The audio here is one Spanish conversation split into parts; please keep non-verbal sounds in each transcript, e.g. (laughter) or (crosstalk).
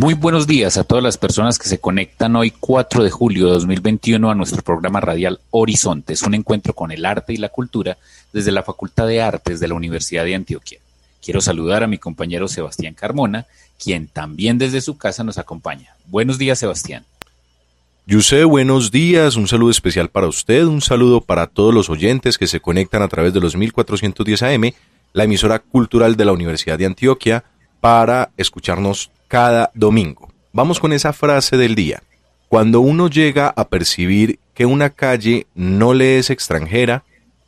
Muy buenos días a todas las personas que se conectan hoy 4 de julio de 2021 a nuestro programa radial Horizontes, un encuentro con el arte y la cultura desde la Facultad de Artes de la Universidad de Antioquia. Quiero saludar a mi compañero Sebastián Carmona, quien también desde su casa nos acompaña. Buenos días, Sebastián. Yuse, buenos días, un saludo especial para usted, un saludo para todos los oyentes que se conectan a través de los 1410 AM, la emisora cultural de la Universidad de Antioquia, para escucharnos cada domingo. Vamos con esa frase del día. Cuando uno llega a percibir que una calle no le es extranjera,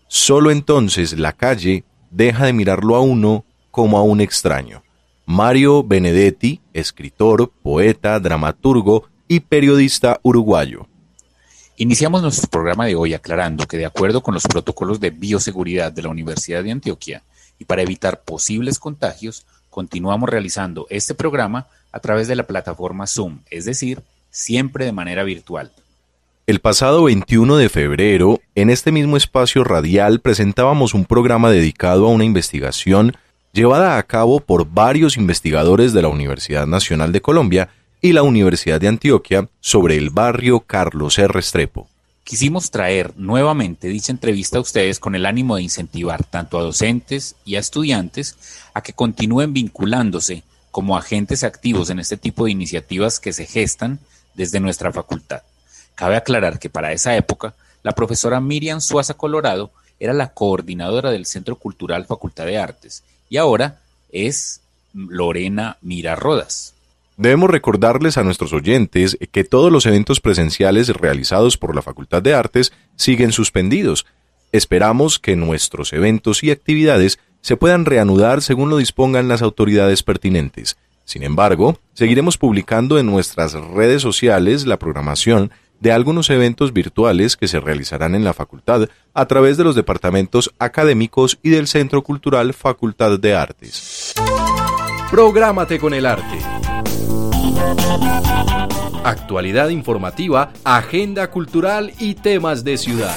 solo entonces la calle deja de mirarlo a uno como a un extraño. Mario Benedetti, escritor, poeta, dramaturgo y periodista uruguayo. Iniciamos nuestro programa de hoy aclarando que de acuerdo con los protocolos de bioseguridad de la Universidad de Antioquia y para evitar posibles contagios, continuamos realizando este programa a través de la plataforma Zoom, es decir, siempre de manera virtual. El pasado 21 de febrero, en este mismo espacio radial, presentábamos un programa dedicado a una investigación llevada a cabo por varios investigadores de la Universidad Nacional de Colombia y la Universidad de Antioquia sobre el barrio Carlos R. Restrepo. Quisimos traer nuevamente dicha entrevista a ustedes con el ánimo de incentivar tanto a docentes y a estudiantes a que continúen vinculándose como agentes activos en este tipo de iniciativas que se gestan desde nuestra facultad. Cabe aclarar que para esa época, la profesora Miriam Suaza Colorado era la coordinadora del Centro Cultural Facultad de Artes y ahora es Lorena Mira Rodas. Debemos recordarles a nuestros oyentes que todos los eventos presenciales realizados por la Facultad de Artes siguen suspendidos. Esperamos que nuestros eventos y actividades se puedan reanudar según lo dispongan las autoridades pertinentes. Sin embargo, seguiremos publicando en nuestras redes sociales la programación de algunos eventos virtuales que se realizarán en la facultad a través de los departamentos académicos y del Centro Cultural Facultad de Artes. Prográmate con el arte. Actualidad informativa, agenda cultural y temas de ciudad.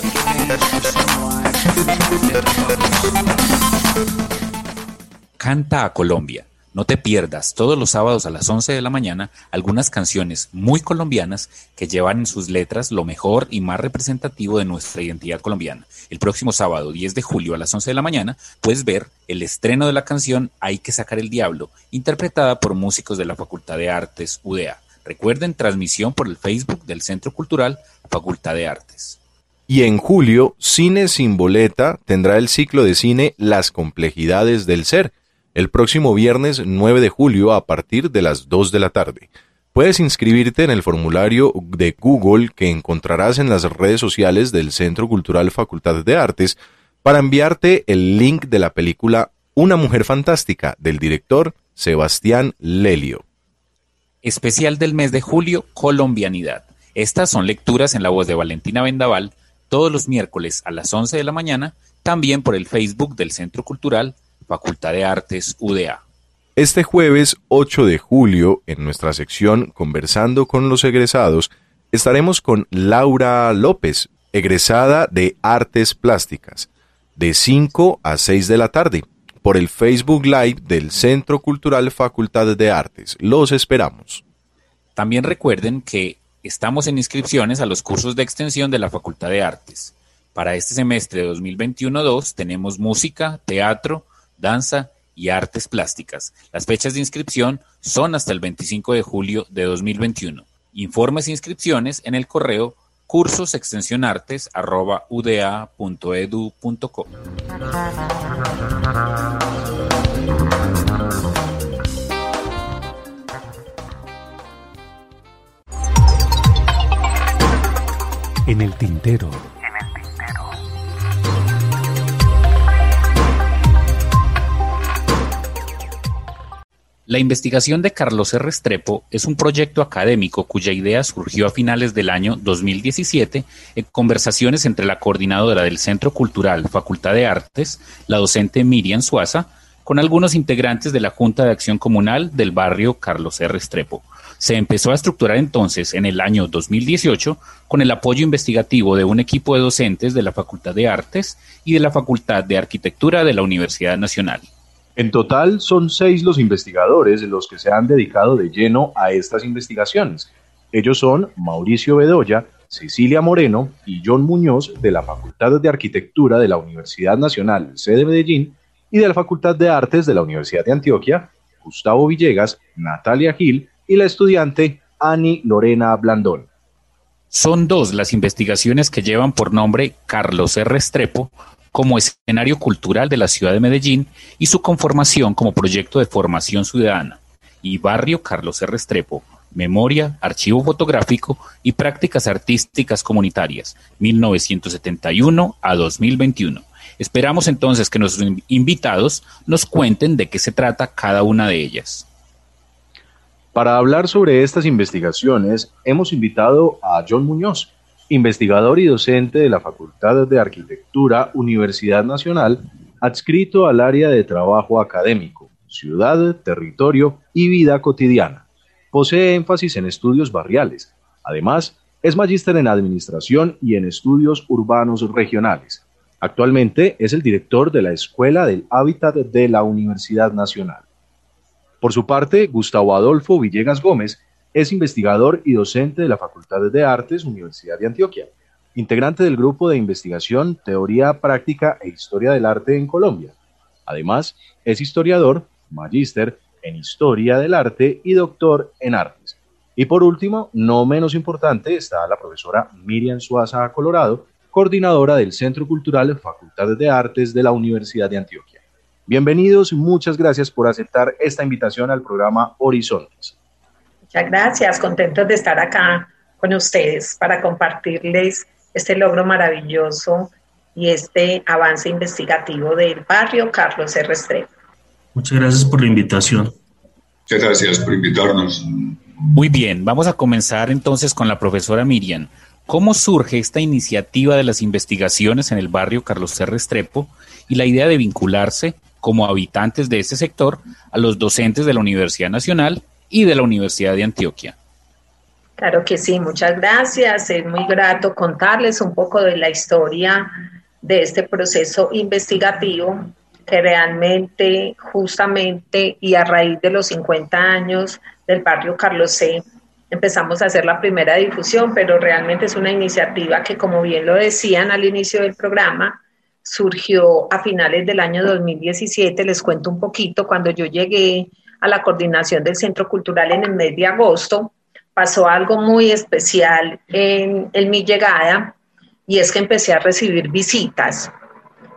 Canta a Colombia. No te pierdas todos los sábados a las 11 de la mañana algunas canciones muy colombianas que llevan en sus letras lo mejor y más representativo de nuestra identidad colombiana. El próximo sábado 10 de julio a las 11 de la mañana puedes ver el estreno de la canción Hay que sacar el diablo, interpretada por músicos de la Facultad de Artes UDA. Recuerden transmisión por el Facebook del Centro Cultural Facultad de Artes. Y en julio, Cine sin boleta tendrá el ciclo de cine Las complejidades del ser el próximo viernes 9 de julio a partir de las 2 de la tarde. Puedes inscribirte en el formulario de Google que encontrarás en las redes sociales del Centro Cultural Facultad de Artes para enviarte el link de la película Una Mujer Fantástica del director Sebastián Lelio. Especial del mes de julio, Colombianidad. Estas son lecturas en la voz de Valentina Vendaval todos los miércoles a las 11 de la mañana, también por el Facebook del Centro Cultural Facultad de Artes UDA. Este jueves 8 de julio, en nuestra sección Conversando con los egresados, estaremos con Laura López, egresada de Artes Plásticas, de 5 a 6 de la tarde, por el Facebook Live del Centro Cultural Facultad de Artes. Los esperamos. También recuerden que estamos en inscripciones a los cursos de extensión de la Facultad de Artes. Para este semestre de 2021-2 tenemos música, teatro, danza y artes plásticas. Las fechas de inscripción son hasta el 25 de julio de 2021. Informes e inscripciones en el correo cursosextensionartes.uda.edu.co. En el tintero. La investigación de Carlos R. Restrepo es un proyecto académico cuya idea surgió a finales del año 2017 en conversaciones entre la coordinadora del Centro Cultural Facultad de Artes, la docente Miriam Suaza, con algunos integrantes de la Junta de Acción Comunal del barrio Carlos R. Restrepo. Se empezó a estructurar entonces en el año 2018 con el apoyo investigativo de un equipo de docentes de la Facultad de Artes y de la Facultad de Arquitectura de la Universidad Nacional. En total son seis los investigadores los que se han dedicado de lleno a estas investigaciones. Ellos son Mauricio Bedoya, Cecilia Moreno y John Muñoz de la Facultad de Arquitectura de la Universidad Nacional sede Medellín y de la Facultad de Artes de la Universidad de Antioquia, Gustavo Villegas, Natalia Gil y la estudiante Ani Lorena Blandón. Son dos las investigaciones que llevan por nombre Carlos R. Restrepo, como escenario cultural de la ciudad de Medellín y su conformación como proyecto de formación ciudadana, y Barrio Carlos R. Restrepo, Memoria, Archivo Fotográfico y Prácticas Artísticas Comunitarias, 1971 a 2021. Esperamos entonces que nuestros invitados nos cuenten de qué se trata cada una de ellas. Para hablar sobre estas investigaciones, hemos invitado a John Muñoz, investigador y docente de la Facultad de Arquitectura, Universidad Nacional, adscrito al área de trabajo académico, ciudad, territorio y vida cotidiana. Posee énfasis en estudios barriales. Además, es magíster en Administración y en Estudios Urbanos Regionales. Actualmente es el director de la Escuela del Hábitat de la Universidad Nacional. Por su parte, Gustavo Adolfo Villegas Gómez es investigador y docente de la Facultad de Artes, Universidad de Antioquia, integrante del grupo de investigación Teoría Práctica e Historia del Arte en Colombia. Además, es historiador, magíster en Historia del Arte y doctor en Artes. Y por último, no menos importante, está la profesora Miriam Suaza Colorado, coordinadora del Centro Cultural Facultad de Artes de la Universidad de Antioquia. Bienvenidos y muchas gracias por aceptar esta invitación al programa Horizontes. Muchas gracias, contentos de estar acá con ustedes para compartirles este logro maravilloso y este avance investigativo del barrio Carlos R. Restrepo. Muchas gracias por la invitación. Muchas gracias por invitarnos. Muy bien, vamos a comenzar entonces con la profesora Miriam. ¿Cómo surge esta iniciativa de las investigaciones en el barrio Carlos R. Restrepo y la idea de vincularse como habitantes de ese sector a los docentes de la Universidad Nacional y de la Universidad de Antioquia. Claro que sí, muchas gracias. Es muy grato contarles un poco de la historia de este proceso investigativo que realmente, justamente y a raíz de los 50 años del barrio Carlos C., empezamos a hacer la primera difusión, pero realmente es una iniciativa que, como bien lo decían al inicio del programa, surgió a finales del año 2017. Les cuento un poquito, cuando yo llegué a la coordinación del Centro Cultural en el mes de agosto, pasó algo muy especial en, mi llegada y es que empecé a recibir visitas.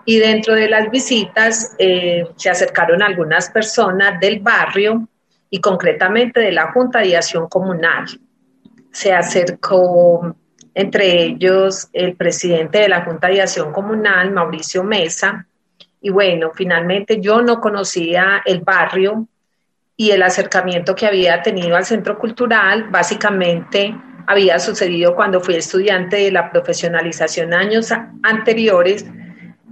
Y dentro de las visitas eh, se acercaron algunas personas del barrio y concretamente de la Junta de Acción Comunal. Se acercó entre ellos el presidente de la Junta de Acción Comunal, Mauricio Mesa, y bueno, finalmente yo no conocía el barrio, y el acercamiento que había tenido al centro cultural básicamente había sucedido cuando fui estudiante de la profesionalización años anteriores.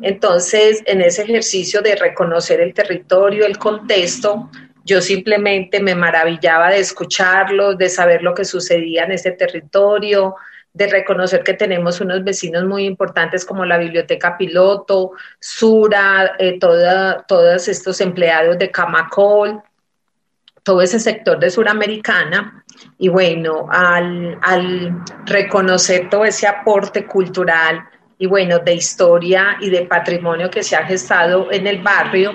Entonces, en ese ejercicio de reconocer el territorio, el contexto, yo simplemente me maravillaba de escucharlos, de saber lo que sucedía en ese territorio, de reconocer que tenemos unos vecinos muy importantes como la biblioteca piloto, Sura, eh, todos estos empleados de Camacol, todo ese sector de Suramericana. Y bueno, al, reconocer todo ese aporte cultural y bueno, de historia y de patrimonio que se ha gestado en el barrio,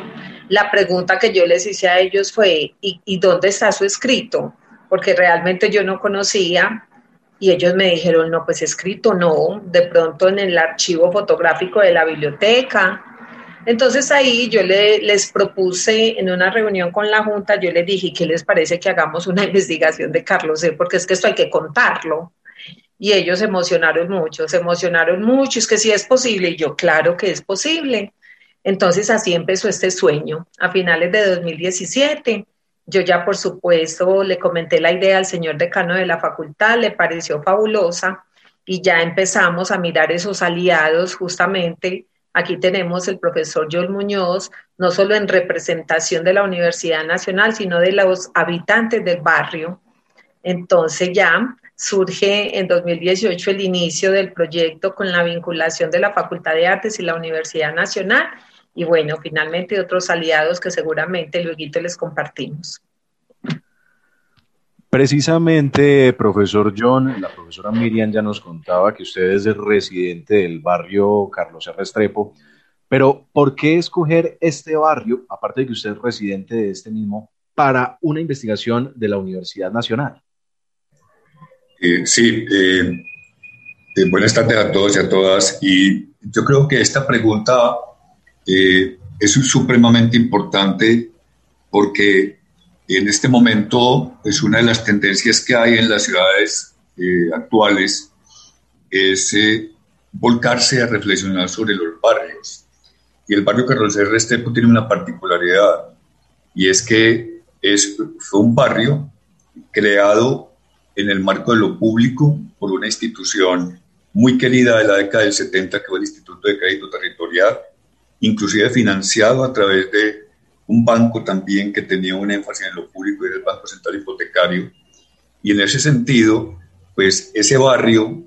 la pregunta que yo les hice a ellos fue, ¿y, ¿y, dónde está su escrito? Porque realmente yo no conocía y ellos me dijeron, no, pues escrito no, de pronto en el archivo fotográfico de la biblioteca, entonces ahí yo les propuse en una reunión con la Junta, yo les dije, ¿qué les parece que hagamos una (laughs) investigación de Carlos C? Porque es que esto hay que contarlo. Y ellos se emocionaron mucho, se emocionaron mucho, es que sí es posible. Y yo, claro que es posible. Entonces así empezó este sueño. A finales de 2017 Yo ya, por supuesto, le comenté la idea al señor decano de la facultad, le pareció fabulosa y ya empezamos a mirar esos aliados justamente. Aquí tenemos el profesor Joel Muñoz, no solo en representación de la Universidad Nacional, sino de los habitantes del barrio. Entonces ya surge en 2018 el inicio del proyecto con la vinculación de la Facultad de Artes y la Universidad Nacional y bueno, finalmente otros aliados que seguramente luego les compartimos. Precisamente, profesor John, la profesora Miriam ya nos contaba que usted es residente del barrio Carlos R. Restrepo, pero ¿por qué escoger este barrio, aparte de que usted es residente de este mismo, para una investigación de la Universidad Nacional? Eh, sí, eh, eh, buenas tardes a todos y a todas. Y yo creo que esta pregunta es supremamente importante porque en este momento es una de las tendencias que hay en las ciudades actuales es volcarse a reflexionar sobre los barrios. Y el barrio Carlos R. Restrepo tiene una particularidad y es que es, fue un barrio creado en el marco de lo público por una institución muy querida de la década del 70, que fue el Instituto de Crédito Territorial, inclusive financiado a través de un banco también que tenía un énfasis en lo público, era el Banco Central Hipotecario. Y en ese sentido, pues ese barrio,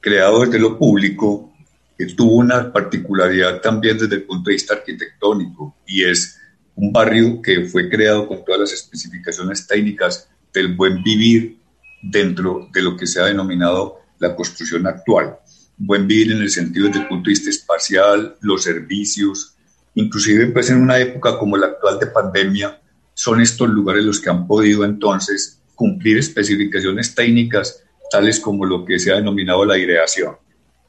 creado desde lo público, que tuvo una particularidad también desde el punto de vista arquitectónico, y es un barrio que fue creado con todas las especificaciones técnicas del buen vivir dentro de lo que se ha denominado la construcción actual. Buen vivir en el sentido desde el punto de vista espacial, los servicios, inclusive pues en una época como la actual de pandemia, son estos lugares los que han podido entonces cumplir especificaciones técnicas tales como lo que se ha denominado la aireación.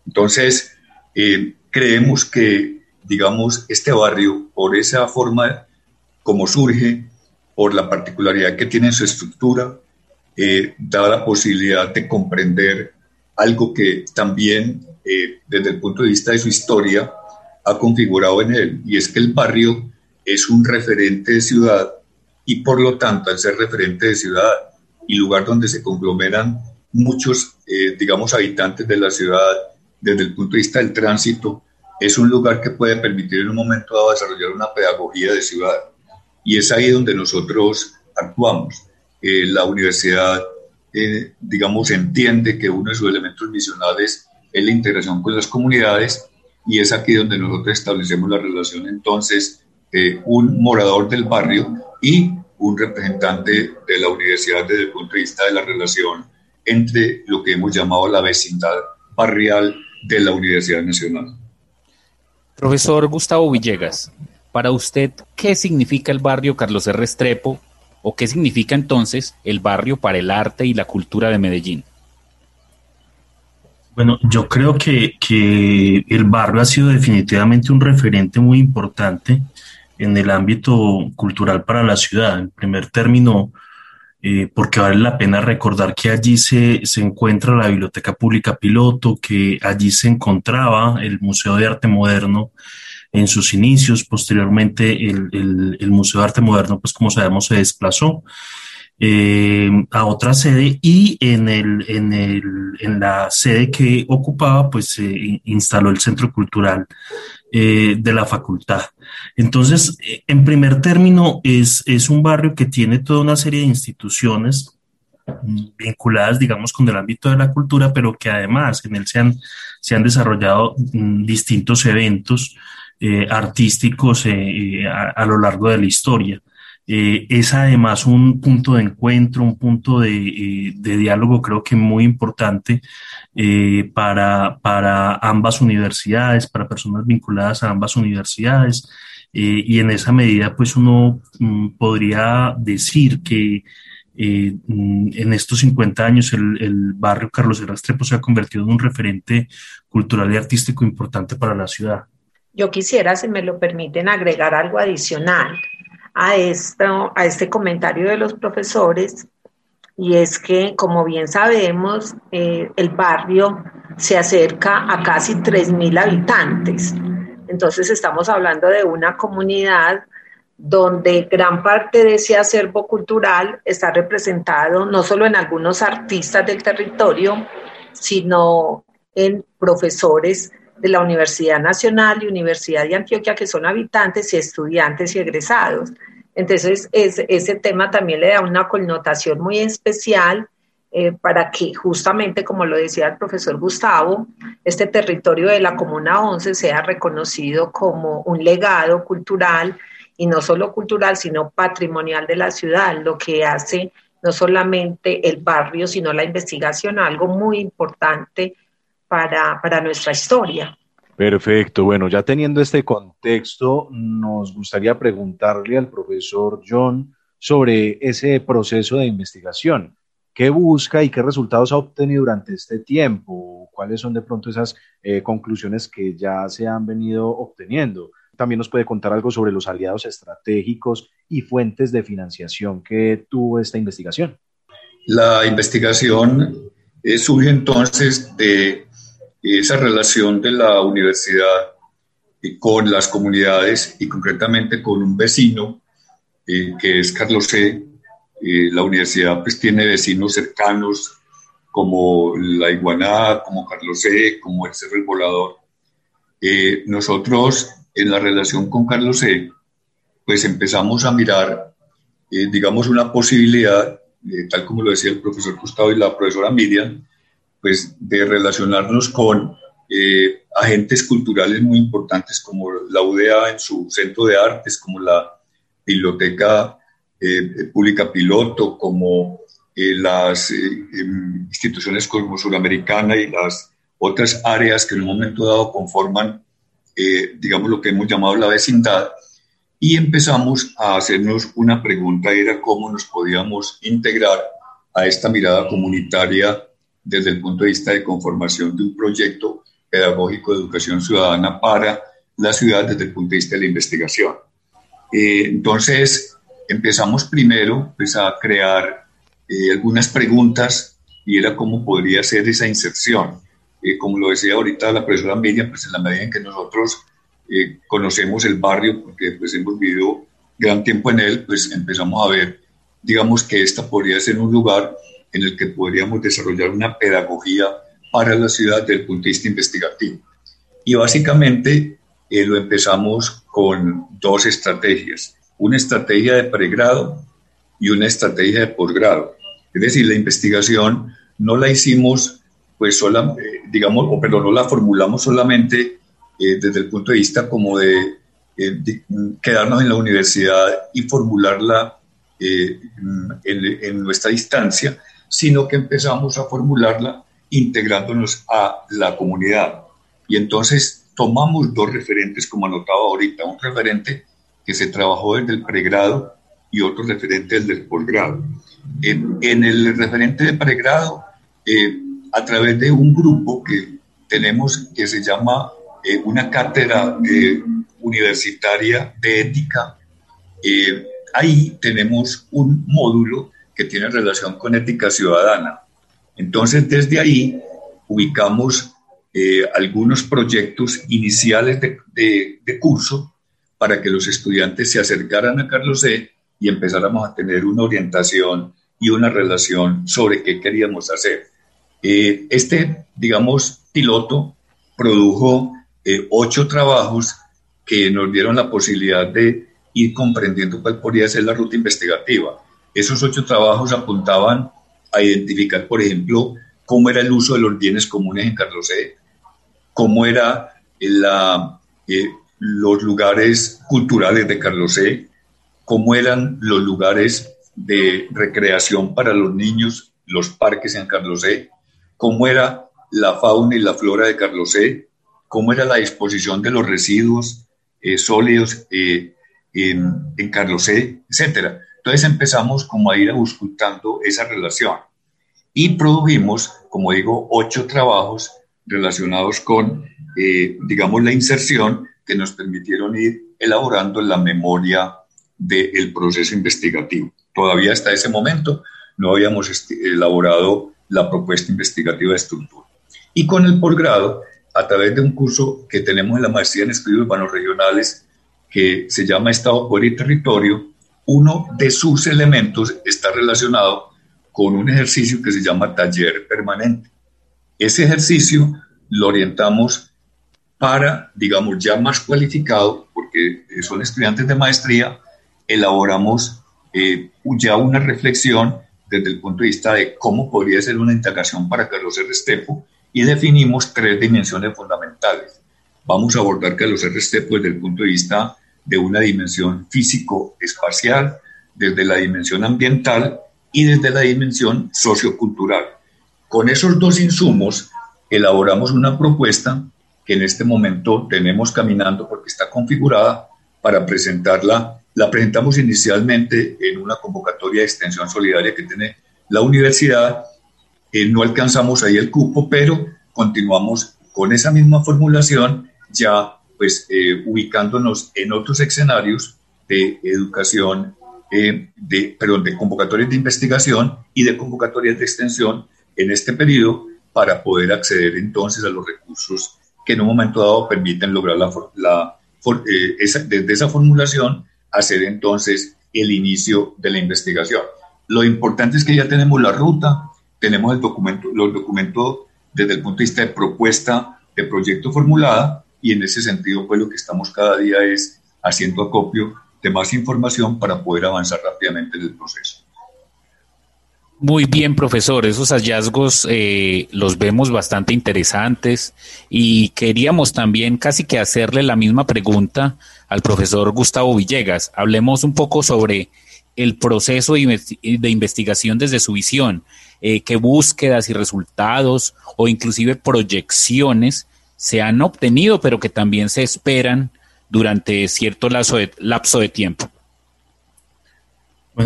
Entonces, eh, creemos que, digamos, este barrio, por esa forma como surge, por la particularidad que tiene en su estructura, eh, da la posibilidad de comprender algo que también eh, desde el punto de vista de su historia ha configurado en él, y es que el barrio es un referente de ciudad y por lo tanto al ser referente de ciudad y lugar donde se conglomeran muchos, eh, digamos, habitantes de la ciudad desde el punto de vista del tránsito, es un lugar que puede permitir en un momento dado desarrollar una pedagogía de ciudad. Y es ahí donde nosotros actuamos. Eh, la universidad, eh, digamos, entiende que uno de sus elementos misionales es la integración con las comunidades y es aquí donde nosotros establecemos la relación entonces de un morador del barrio y un representante de la universidad desde el punto de vista de la relación entre lo que hemos llamado la vecindad barrial de la Universidad Nacional. Profesor Gustavo Villegas, para usted, ¿qué significa el barrio Carlos R. Restrepo ¿O qué significa entonces el barrio para el arte y la cultura de Medellín? Bueno, yo creo que, el barrio ha sido definitivamente un referente muy importante en el ámbito cultural para la ciudad. En primer término, eh, porque vale la pena recordar que allí se, se, encuentra la Biblioteca Pública Piloto, que allí se encontraba el Museo de Arte Moderno en sus inicios. Posteriormente, el, el, Museo de Arte Moderno, pues como sabemos, se desplazó eh, a otra sede y en, el, en, el, en la sede que ocupaba, pues se instaló el Centro Cultural eh, de la facultad. Entonces, eh, en primer término, es, es un barrio que tiene toda una serie de instituciones vinculadas, digamos, con el ámbito de la cultura, pero que además en él se han, se han desarrollado mm, distintos eventos eh, artísticos eh, eh, a, lo largo de la historia. Es además un punto de encuentro, un punto de, diálogo creo que muy importante para, para ambas universidades, para personas vinculadas a ambas universidades. y en esa medida, pues uno mm, podría decir que mm, en estos 50 años el, barrio Carlos Restrepo se ha convertido en un referente cultural y artístico importante para la ciudad. Yo quisiera, si me lo permiten, agregar algo adicional a, esto, a este comentario de los profesores, y es que, como bien sabemos, eh, el barrio se acerca a casi 3.000 habitantes. Entonces estamos hablando de una comunidad donde gran parte de ese acervo cultural está representado no solo en algunos artistas del territorio, sino en profesores de la Universidad Nacional y Universidad de Antioquia, que son habitantes y estudiantes y egresados. Entonces, ese tema también le da una connotación muy especial eh, para que justamente, como lo decía el profesor Gustavo, este territorio de la Comuna 11 sea reconocido como un legado cultural y no solo cultural, sino patrimonial de la ciudad, lo que hace no solamente el barrio, sino la investigación, algo muy importante para, para nuestra historia. Perfecto. Bueno, ya teniendo este contexto, nos gustaría preguntarle al profesor John sobre ese proceso de investigación. ¿Qué busca y qué resultados ha obtenido durante este tiempo? ¿Cuáles son de pronto esas eh, conclusiones que ya se han venido obteniendo? También nos puede contar algo sobre los aliados estratégicos y fuentes de financiación que tuvo esta investigación. La investigación eh, surge entonces de esa relación de la universidad con las comunidades y concretamente con un vecino eh, que es Carlos C. Eh, la universidad pues tiene vecinos cercanos como la Iguaná, como Carlos C., como el Cerro El Volador. Eh, nosotros en la relación con Carlos C., pues empezamos a mirar, digamos, una posibilidad, tal como lo decía el profesor Gustavo y la profesora Miriam, pues, de relacionarnos con eh, agentes culturales muy importantes como la UDA en su centro de artes, como la Biblioteca eh, Pública Piloto, como eh, las em, instituciones como Suramericana y las otras áreas que en un momento dado conforman, digamos, lo que hemos llamado la vecindad, y empezamos a hacernos una pregunta, era cómo nos podíamos integrar a esta mirada comunitaria desde el punto de vista de conformación de un proyecto pedagógico de educación ciudadana para la ciudad desde el punto de vista de la investigación. Eh, entonces, empezamos primero pues, a crear eh, algunas preguntas y era cómo podría ser esa inserción. Eh, como lo decía ahorita la profesora Miriam, pues en la medida en que nosotros conocemos el barrio, porque pues hemos vivido gran tiempo en él, pues empezamos a ver, digamos que esta podría ser un lugar en el que podríamos desarrollar una pedagogía para la ciudad desde el punto de vista investigativo. Y básicamente eh, lo empezamos con dos estrategias, una estrategia de pregrado y una estrategia de posgrado. Es decir, la investigación no la hicimos, pues, sola, eh, digamos, o perdón, no la formulamos solamente eh, desde el punto de vista como de, de, quedarnos en la universidad y formularla en, en nuestra distancia, sino que empezamos a formularla integrándonos a la comunidad. Y entonces tomamos dos referentes, como anotaba ahorita, un referente que se trabajó desde el pregrado y otro referente desde el posgrado. En, el referente de pregrado, eh, a través de un grupo que tenemos que se llama eh, una cátedra eh, universitaria de ética, ahí tenemos un módulo que tiene relación con ética ciudadana. Entonces, desde ahí ubicamos eh, algunos proyectos iniciales de, curso para que los estudiantes se acercaran a Carlos E. y empezáramos a tener una orientación y una relación sobre qué queríamos hacer. Eh, este, digamos, piloto produjo eh, ocho trabajos que nos dieron la posibilidad de ir comprendiendo cuál podría ser la ruta investigativa. Esos ocho trabajos apuntaban a identificar, por ejemplo, cómo era el uso de los bienes comunes en Carlos E., cómo eran eh, los lugares culturales de Carlos E., cómo eran los lugares de recreación para los niños, los parques en Carlos E., cómo era la fauna y la flora de Carlos E., cómo era la disposición de los residuos eh, sólidos eh, en, en Carlos E., etcétera. Entonces empezamos como a ir auscultando esa relación y produjimos, como digo, ocho trabajos relacionados con, eh, digamos, la inserción que nos permitieron ir elaborando la memoria del proceso investigativo. Todavía hasta ese momento no habíamos elaborado la propuesta investigativa de estructura. Y con el posgrado, a través de un curso que tenemos en la maestría en estudios urbanos regionales, que se llama Estado, Poder y Territorio, uno de sus elementos está relacionado con un ejercicio que se llama taller permanente. Ese ejercicio lo orientamos para, digamos, ya más cualificado, porque son estudiantes de maestría, elaboramos eh, ya una reflexión desde el punto de vista de cómo podría ser una integración para Carlos R. Restrepo y definimos tres dimensiones fundamentales. Vamos a abordar Carlos R. Restrepo desde el punto de vista de una dimensión físico-espacial, desde la dimensión ambiental y desde la dimensión sociocultural. Con esos dos insumos elaboramos una propuesta que en este momento tenemos caminando porque está configurada para presentarla. La presentamos inicialmente en una convocatoria de extensión solidaria que tiene la universidad. Eh, no alcanzamos ahí el cupo, pero continuamos con esa misma formulación, ya pues eh, ubicándonos en otros escenarios de educación, eh, de, perdón, de convocatorias de investigación y de convocatorias de extensión en este periodo para poder acceder entonces a los recursos que en un momento dado permiten lograr la, eh, esa, desde esa formulación hacer entonces el inicio de la investigación. Lo importante es que ya tenemos la ruta, tenemos el documento, los documentos desde el punto de vista de propuesta de proyecto formulada y en ese sentido pues lo que estamos cada día es haciendo acopio de más información para poder avanzar rápidamente en el proceso. Muy bien, profesor. Esos hallazgos eh, los vemos bastante interesantes y queríamos también casi que hacerle la misma pregunta al profesor Gustavo Villegas. Hablemos un poco sobre el proceso de investigación desde su visión, eh, qué búsquedas y resultados o inclusive proyecciones se han obtenido, pero que también se esperan durante cierto lapso de, tiempo.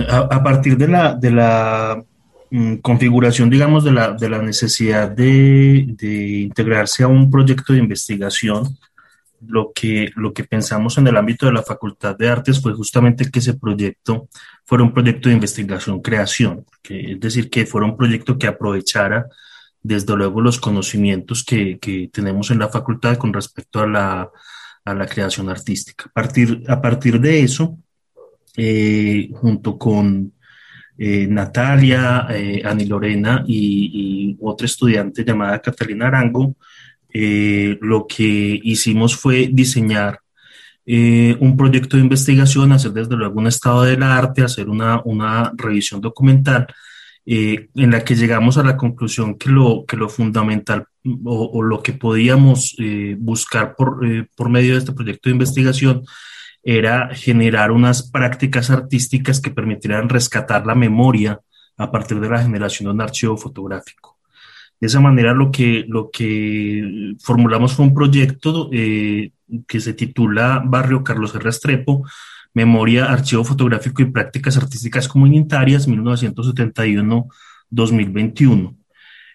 a, partir de la, de la Mm, configuración, digamos, de la, de la necesidad de, de, integrarse a un proyecto de investigación, lo que, lo que pensamos en el ámbito de la Facultad de Artes fue justamente que ese proyecto fuera un proyecto de investigación-creación, es decir, que fuera un proyecto que aprovechara desde luego los conocimientos que, que tenemos en la facultad con respecto a la, a la creación artística. A partir, a partir de eso, eh, junto con eh, Natalia, eh, Ani Lorena y, otra estudiante llamada Catalina Arango, eh, lo que hicimos fue diseñar un proyecto de investigación, hacer desde luego un estado del arte, hacer una, una revisión documental en la que llegamos a la conclusión que lo, que lo fundamental o, o lo que podíamos buscar por, por medio de este proyecto de investigación era generar unas prácticas artísticas que permitieran rescatar la memoria a partir de la generación de un archivo fotográfico. De esa manera lo que, lo que formulamos fue un proyecto eh, que se titula Barrio Carlos R. Restrepo, Memoria, Archivo Fotográfico y Prácticas Artísticas Comunitarias, 1971-2021.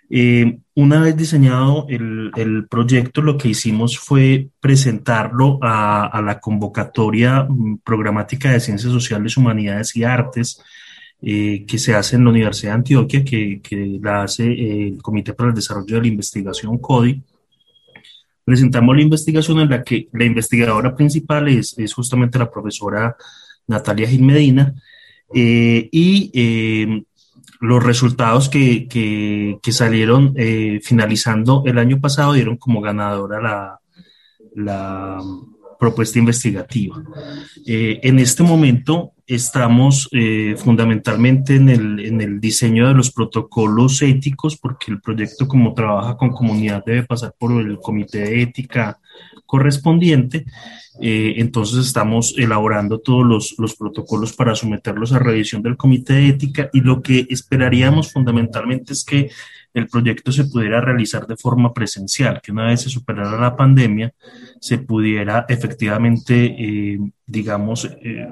Eh, una vez diseñado el, el, proyecto, lo que hicimos fue presentarlo a, a, la convocatoria mm, programática de Ciencias Sociales, Humanidades y Artes eh, que se hace en la Universidad de Antioquia, que, que la hace eh, el Comité para el Desarrollo de la Investigación, CODI. Presentamos la investigación en la que la investigadora principal es, es justamente la profesora Natalia Gil Medina, eh, y eh, los resultados que, que, salieron eh, finalizando el año pasado dieron como ganadora la, la propuesta investigativa. Eh, en este momento estamos eh, fundamentalmente en el, en el, diseño de los protocolos éticos, porque el proyecto como trabaja con comunidad debe pasar por el comité de ética correspondiente. Eh, entonces estamos elaborando todos los, los, protocolos para someterlos a revisión del comité de ética y lo que esperaríamos fundamentalmente es que el proyecto se pudiera realizar de forma presencial, que una vez se superara la pandemia, se pudiera efectivamente, eh, digamos, eh,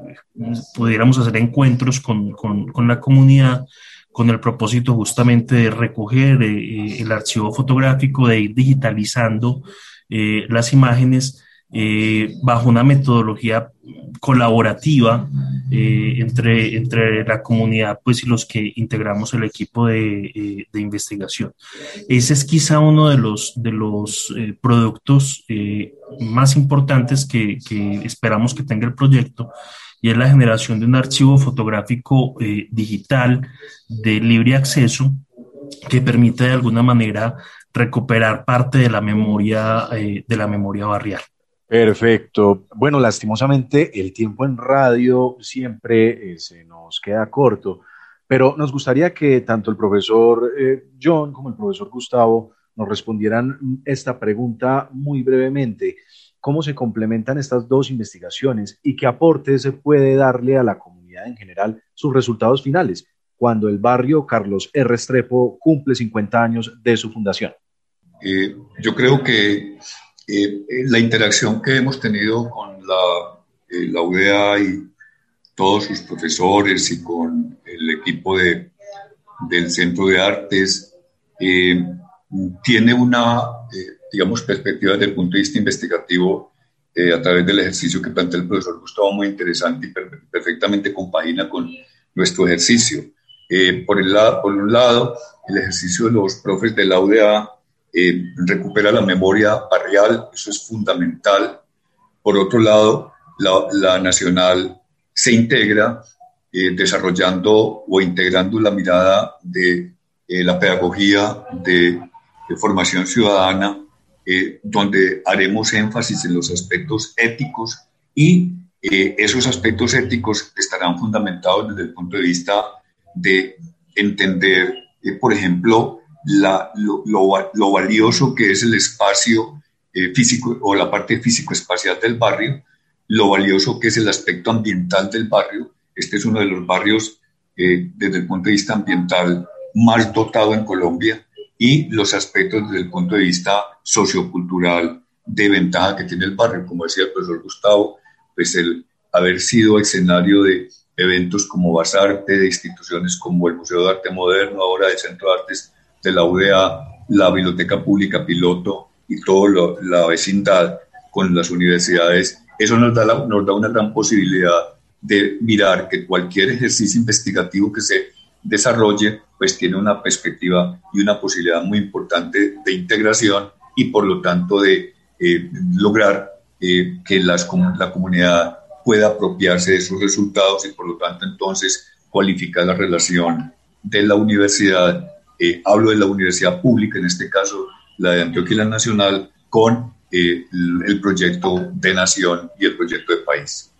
pudiéramos hacer encuentros con, con, con, la comunidad con el propósito justamente de recoger el archivo fotográfico, de ir digitalizando las imágenes eh, bajo una metodología colaborativa eh, entre, entre la comunidad pues, y los que integramos el equipo de, eh, de investigación. Ese es quizá uno de los, de los productos más importantes que, esperamos que tenga el proyecto y es la generación de un archivo fotográfico digital de libre acceso que permite de alguna manera recuperar parte de la memoria, de la memoria barrial. Perfecto. Bueno, lastimosamente el tiempo en radio siempre eh, se nos queda corto, pero nos gustaría que tanto el profesor eh, John como el profesor Gustavo nos respondieran esta pregunta muy brevemente. ¿Cómo se complementan estas dos investigaciones y qué aporte se puede darle a la comunidad en general sus resultados finales cuando el barrio Carlos R. Restrepo cumple 50 años de su fundación? Eh, yo creo que eh, la interacción que hemos tenido con la, eh, UDA y todos sus profesores y con el equipo de, del Centro de Artes tiene una, digamos, perspectiva desde el punto de vista investigativo a través del ejercicio que plantea el profesor Gustavo, muy interesante y perfectamente compagina con nuestro ejercicio. por, el por un lado, el ejercicio de los profes de la UDA eh, recupera la memoria barrial, eso es fundamental. Por otro lado, la, nacional se integra eh, desarrollando o integrando la mirada de eh, la pedagogía de, formación ciudadana, donde haremos énfasis en los aspectos éticos y esos aspectos éticos estarán fundamentados desde el punto de vista de entender, por ejemplo, la, lo, lo, valioso que es el espacio eh, físico o la parte físico-espacial del barrio, lo valioso que es el aspecto ambiental del barrio. Este es uno de los barrios eh, desde el punto de vista ambiental más dotado en Colombia y los aspectos desde el punto de vista sociocultural de ventaja que tiene el barrio. Como decía el profesor Gustavo, pues el haber sido escenario de eventos como Basarte, de instituciones como el Museo de Arte Moderno, ahora el Centro de Artes de la UDA, la Biblioteca Pública Piloto y toda la vecindad con las universidades, eso nos da, nos da una gran posibilidad de mirar que cualquier ejercicio investigativo que se desarrolle, pues tiene una perspectiva y una posibilidad muy importante de integración y por lo tanto de eh, lograr eh, que las, la comunidad pueda apropiarse de sus resultados y por lo tanto entonces cualificar la relación de la universidad eh, hablo de la universidad pública, en este caso la de Antioquia y la Nacional, con eh, el proyecto de nación y el proyecto de país.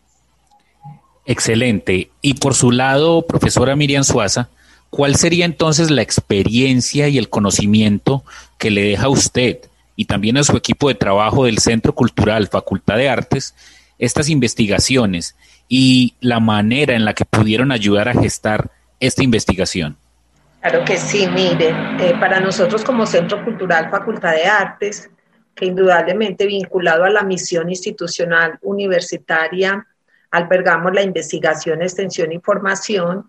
Excelente. Y por su lado, profesora Miriam Suaza, ¿cuál sería entonces la experiencia y el conocimiento que le deja a usted y también a su equipo de trabajo del Centro Cultural Facultad de Artes estas investigaciones y la manera en la que pudieron ayudar a gestar esta investigación? Claro que sí, mire, eh, para nosotros como Centro Cultural Facultad de Artes, que indudablemente vinculado a la misión institucional universitaria, albergamos la investigación, extensión y formación,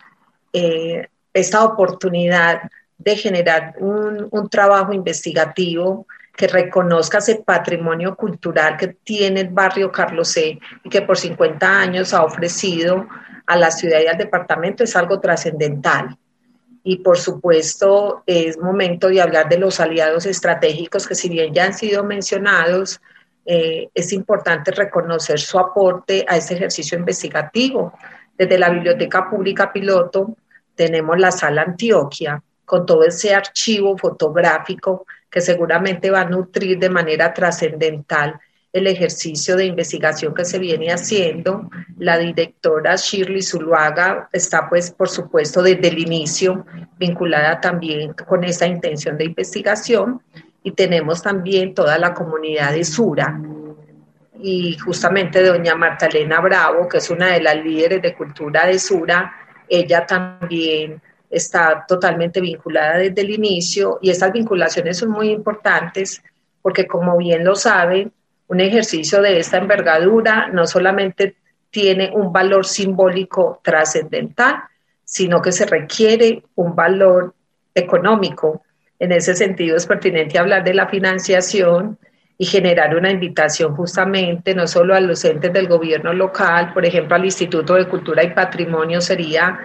eh, esta oportunidad de generar un, un trabajo investigativo que reconozca ese patrimonio cultural que tiene el barrio Carlos C y que por 50 años ha ofrecido a la ciudad y al departamento es algo trascendental y por supuesto es momento de hablar de los aliados estratégicos que si bien ya han sido mencionados, eh, es importante reconocer su aporte a este ejercicio investigativo. Desde la Biblioteca Pública Piloto tenemos la Sala Antioquia con todo ese archivo fotográfico que seguramente va a nutrir de manera trascendental el ejercicio de investigación que se viene haciendo. La directora Shirley Zuluaga está, pues, por supuesto, desde el inicio vinculada también con esa intención de investigación. Y tenemos también toda la comunidad de Sura. Y justamente doña Marta Elena Bravo, que es una de las líderes de cultura de Sura, ella también está totalmente vinculada desde el inicio y estas vinculaciones son muy importantes porque como bien lo saben, un ejercicio de esta envergadura no solamente tiene un valor simbólico trascendental, sino que se requiere un valor económico. En ese sentido es pertinente hablar de la financiación y generar una invitación justamente no solo a los entes del gobierno local, por ejemplo al Instituto de Cultura y Patrimonio sería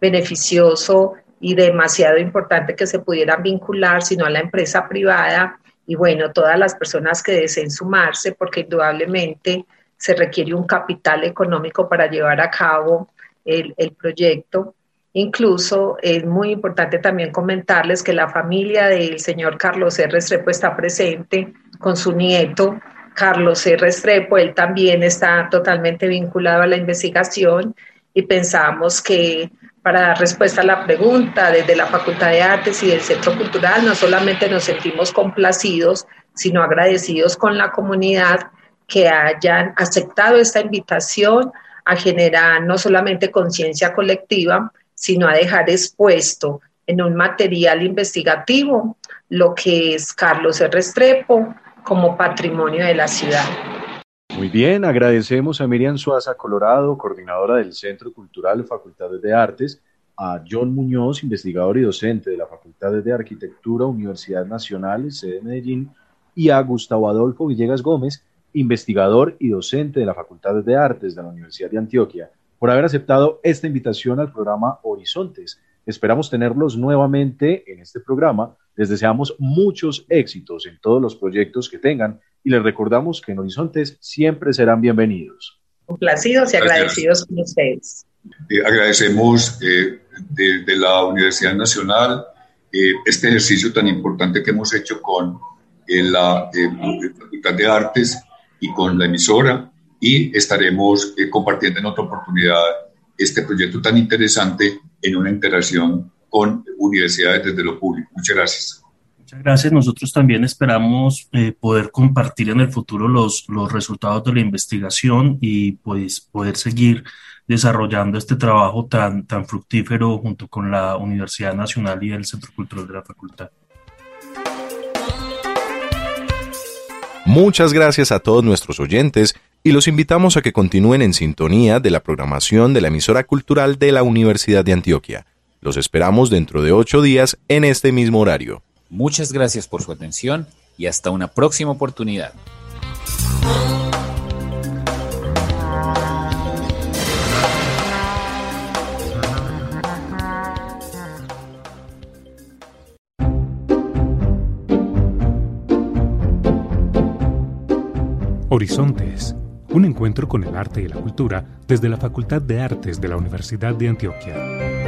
beneficioso y demasiado importante que se pudieran vincular, sino a la empresa privada y bueno, todas las personas que deseen sumarse, porque indudablemente se requiere un capital económico para llevar a cabo el, el proyecto. Incluso es muy importante también comentarles que la familia del señor Carlos R. Restrepo está presente con su nieto, Carlos R. Restrepo. Él también está totalmente vinculado a la investigación y pensamos que para dar respuesta a la pregunta, desde la Facultad de Artes y del Centro Cultural, no solamente nos sentimos complacidos, sino agradecidos con la comunidad que hayan aceptado esta invitación a generar no solamente conciencia colectiva, sino a dejar expuesto en un material investigativo lo que es Carlos. Restrepo como patrimonio de la ciudad. Muy bien, agradecemos a Miriam Suaza Colorado, coordinadora del Centro Cultural Facultades de Artes, a John Muñoz, investigador y docente de la Facultad de Arquitectura, Universidad Nacional, sede de Medellín, y a Gustavo Adolfo Villegas Gómez, investigador y docente de la Facultad de Artes de la Universidad de Antioquia, por haber aceptado esta invitación al programa Horizontes. Esperamos tenerlos nuevamente en este programa. Les deseamos muchos éxitos en todos los proyectos que tengan y les recordamos que en Horizontes siempre serán bienvenidos. Complacidos y agradecidos con ustedes. Eh, agradecemos eh, de, la Universidad Nacional eh, este ejercicio tan importante que hemos hecho con la Facultad de Artes y con la emisora y estaremos compartiendo en otra oportunidad este proyecto tan interesante en una interacción con universidades desde lo público. Muchas gracias. Gracias. Nosotros también esperamos eh, poder compartir en el futuro los, los resultados de la investigación y pues poder seguir desarrollando este trabajo tan, tan fructífero junto con la Universidad Nacional y el Centro Cultural de la Facultad. Muchas gracias a todos nuestros oyentes y los invitamos a que continúen en sintonía de la programación de la emisora cultural de la Universidad de Antioquia. Los esperamos dentro de ocho días en este mismo horario. Muchas gracias por su atención y hasta una próxima oportunidad. Horizontes, un encuentro con el arte y la cultura desde la Facultad de Artes de la Universidad de Antioquia.